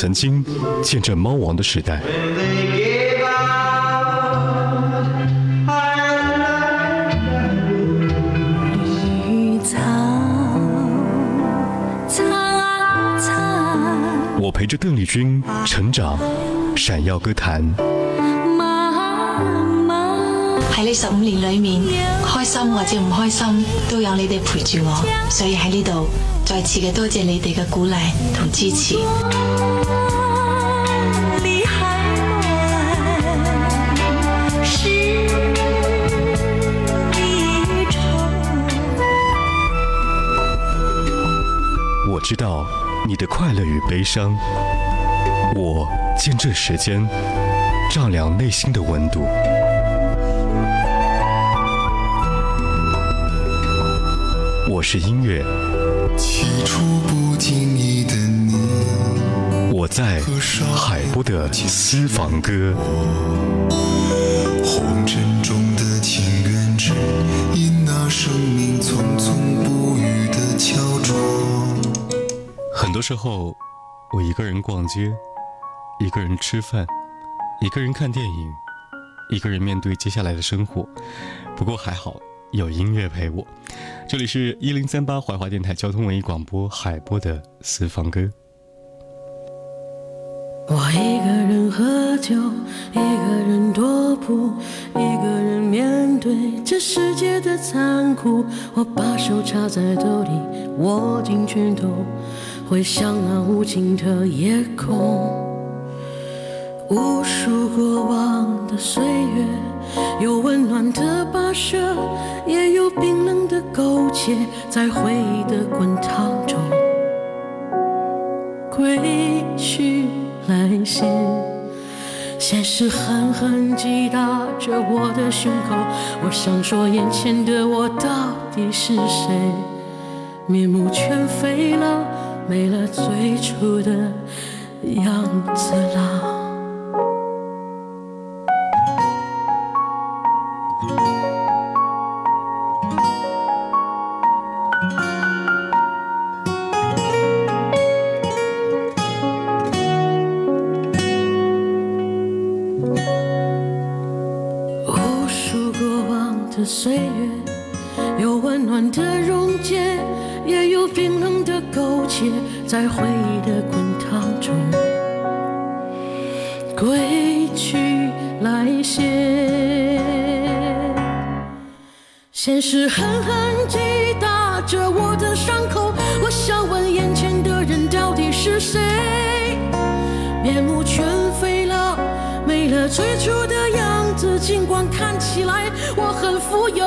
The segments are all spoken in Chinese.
曾经见证猫王的时代。我陪着邓丽君成长，闪耀歌坛。喺呢十五年裏面，開心或者唔開心，都有你哋陪住我，所以喺呢度再次嘅多謝你哋嘅鼓勵同支持。知道你的快乐与悲伤，我见证时间丈量内心的温度。我是音乐，起初不经意的你，我在海波的私房歌。红尘中多时候，我一个人逛街，一个人吃饭，一个人看电影，一个人面对接下来的生活。不过还好。有音乐陪我，这里是一零三八怀化电台交通文艺广播海波的私房歌。我一个人喝酒，一个人踱步，一个人面对这世界的残酷。我把手插在兜里，握紧拳头，回想那无尽的夜空。无数过往的岁月，有温暖的跋涉，也有冰冷的苟且，在回忆的滚烫中，归去来兮。现实狠狠击打着我的胸口，我想说眼前的我到底是谁？面目全非了，没了最初的样子了。岁月有温暖的溶解，也有冰冷的苟且，在回忆的滚烫中，归去来兮。现实狠狠击打着我的伤口，我想问眼前的人到底是谁？面目全非了，没了最初的样子，尽管看起来。我很富有，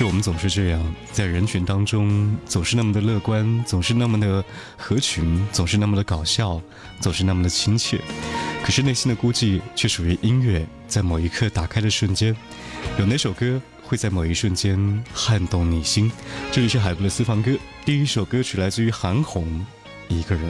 是。我们总是这样，在人群当中，总是那么的乐观，总是那么的合群，总是那么的搞笑，总是那么的亲切。可是内心的孤寂，却属于音乐在某一刻打开的瞬间。有哪首歌会在某一瞬间撼动你心？这里是海波的私房歌，第一首歌曲来自于韩红，《一个人》。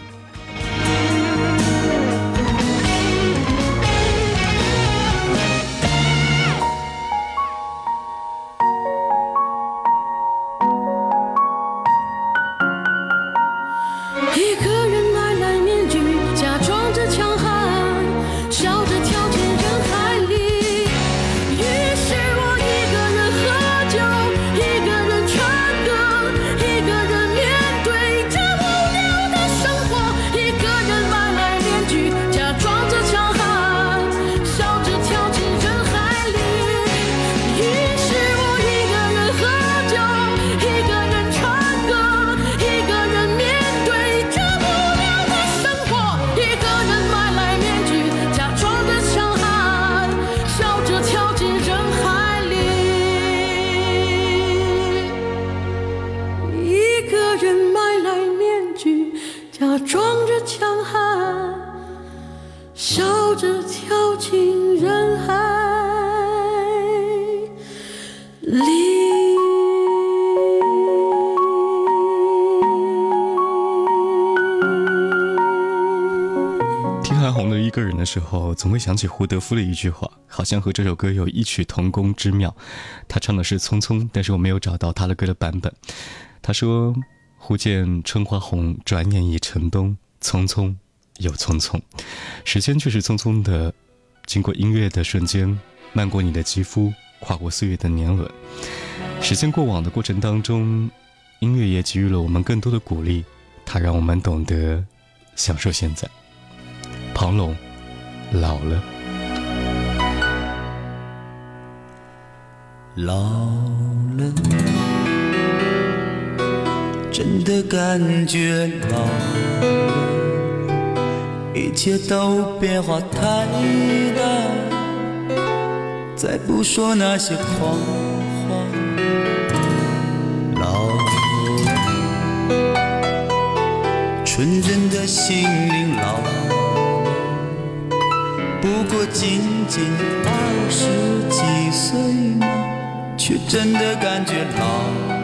假装着强悍笑着跳进人海里听韩红的一个人的时候，总会想起胡德夫的一句话，好像和这首歌有异曲同工之妙，他唱的是匆匆，但是我没有找到他的歌的版本，他说。忽见春花红，转眼已成冬，匆匆又匆匆。”时间却是匆匆的，经过音乐的瞬间，漫过你的肌肤，跨过岁月的年轮。时间过往的过程当中，音乐也给予了我们更多的鼓励，它让我们懂得享受现在。庞龙老了，老了，真的感觉老了，一切都变化太大，再不说那些谎话。老了，纯真的心灵老了。不过仅仅二十几岁嘛，却真的感觉老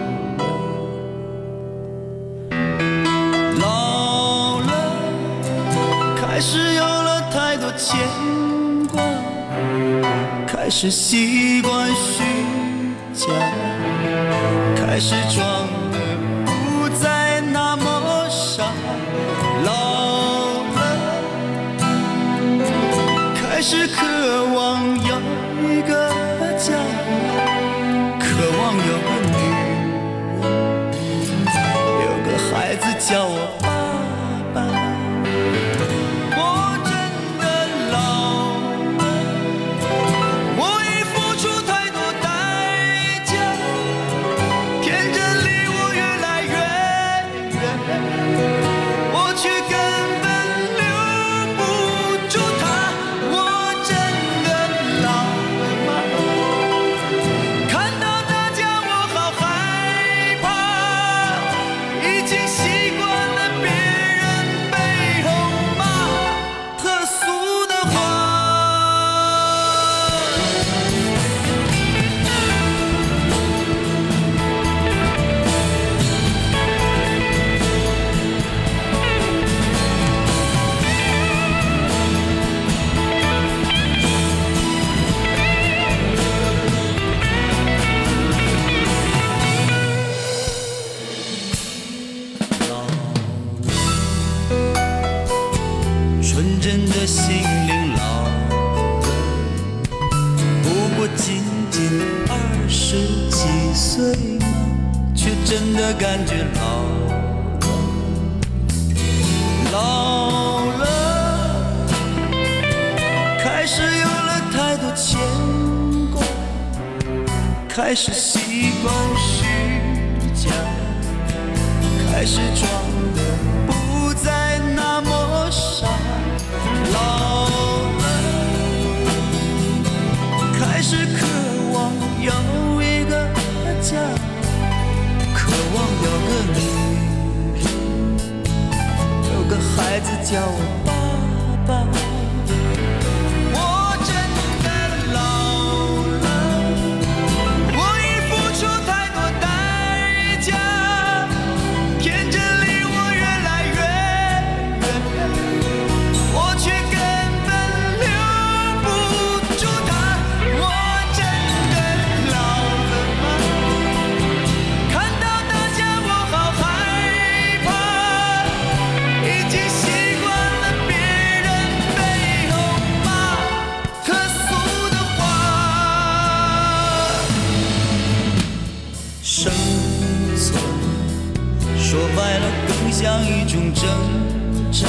牵挂，开始习惯虚假，开始装的不再那么傻，老。了，开始可的感觉老了老了开始有了太多牵挂开始习惯虚假开始装的不有个女人，有个孩子叫我爸爸。生存，说白了更像一种挣扎，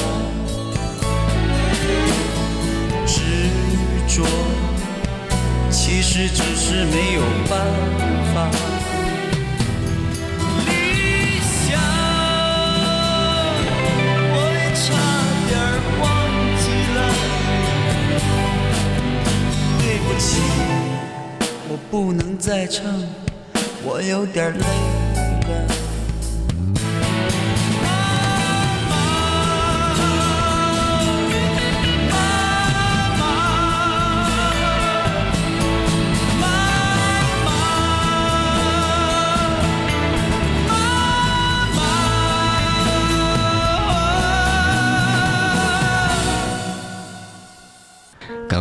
执着，其实只是没有办法。理想，我也差点忘记了。对不起，我不能再唱，我有点累了。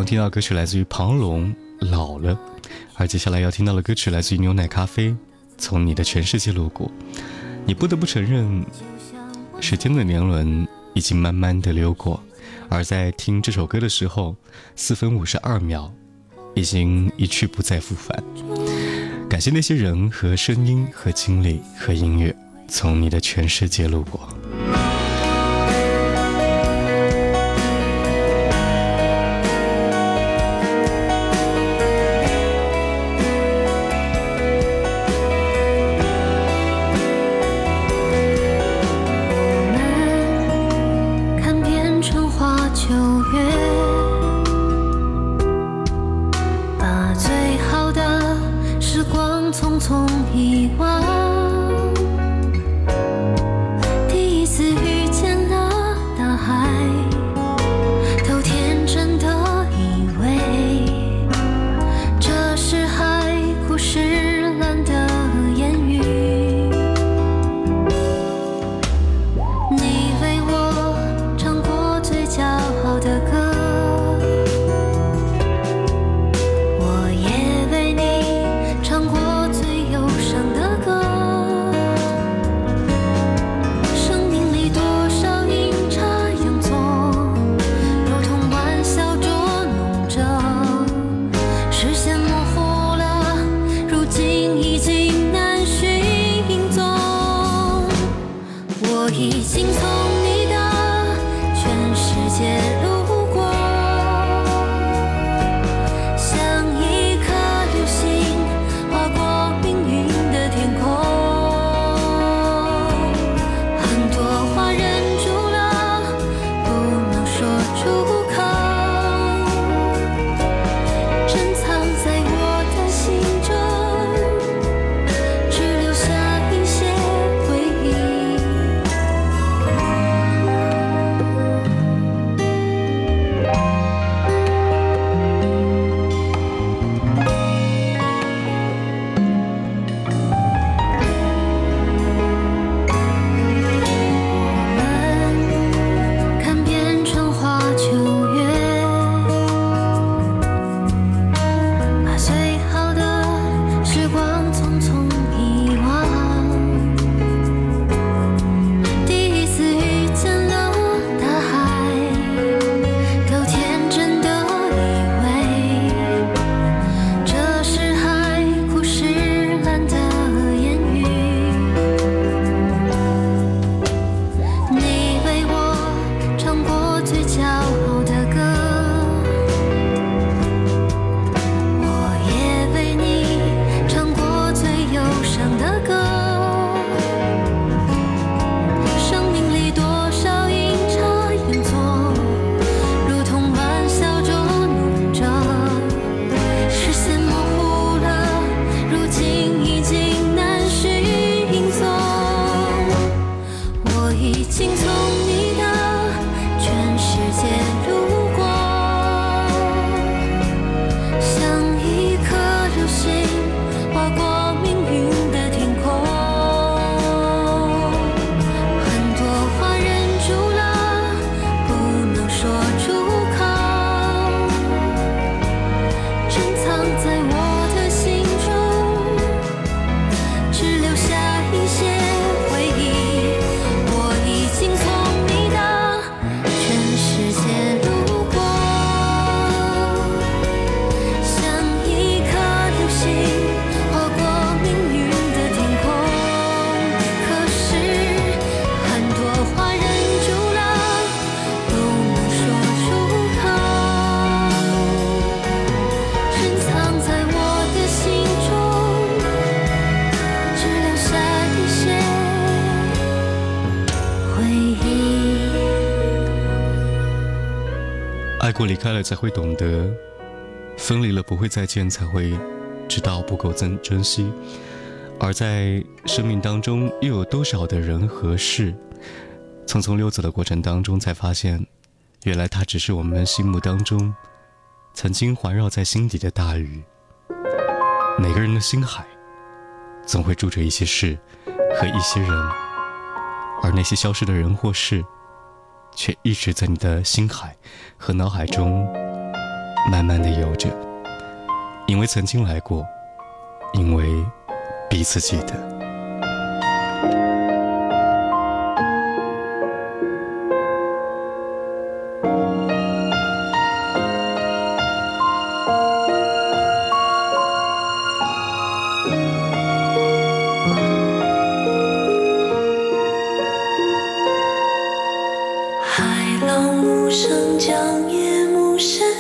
听到歌曲来自于庞龙《老了》，而接下来要听到的歌曲来自于牛奶咖啡《从你的全世界路过》。你不得不承认，时间的年轮已经慢慢的溜过，而在听这首歌的时候，四分五十二秒已经一去不再复返。感谢那些人和声音和经历和音乐，从你的全世界路过。Kissing 过离开了才会懂得，分离了不会再见才会知道不够珍珍惜，而在生命当中又有多少的人和事，匆匆溜走的过程当中才发现，原来它只是我们心目当中曾经环绕在心底的大雨。每个人的心海，总会住着一些事和一些人，而那些消失的人或事。却一直在你的心海和脑海中慢慢的游着，因为曾经来过，因为彼此记得。让木生将夜幕深。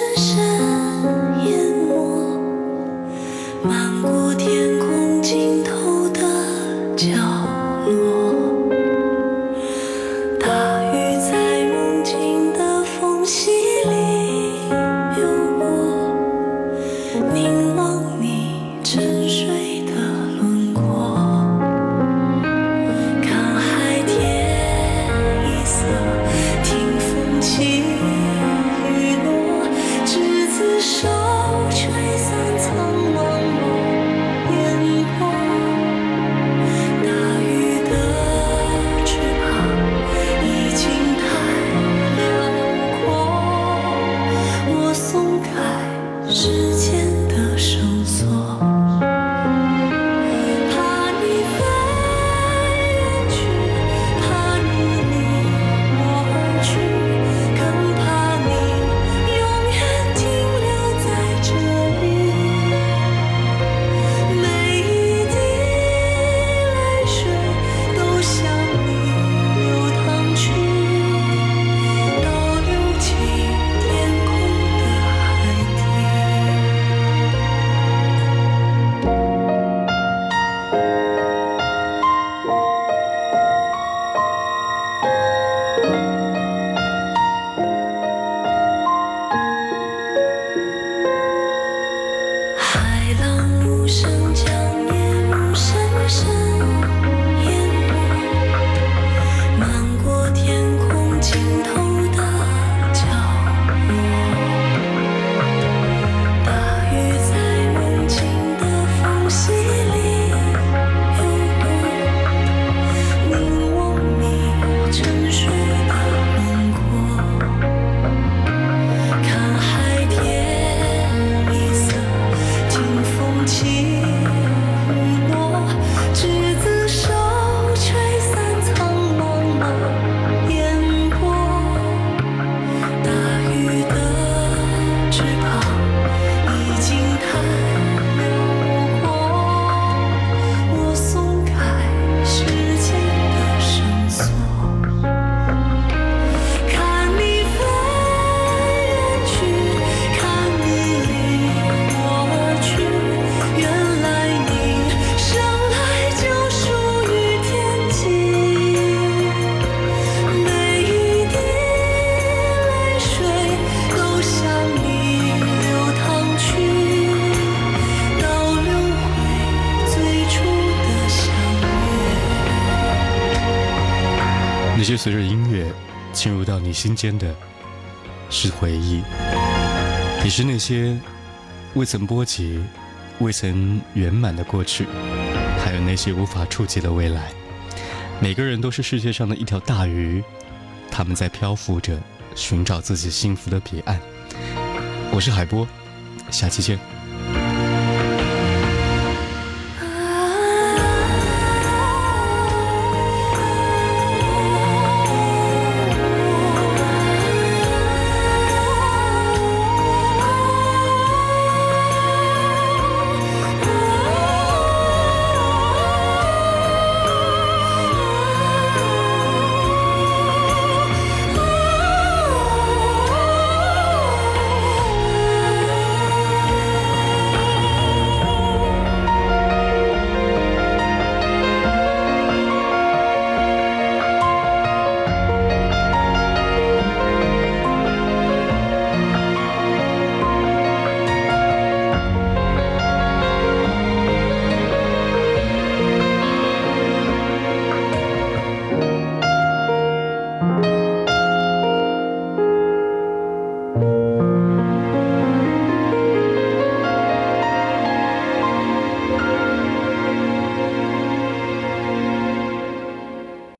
心间的，是回忆，也是那些未曾波及、未曾圆满的过去，还有那些无法触及的未来。每个人都是世界上的一条大鱼，他们在漂浮着，寻找自己幸福的彼岸。我是海波，下期见。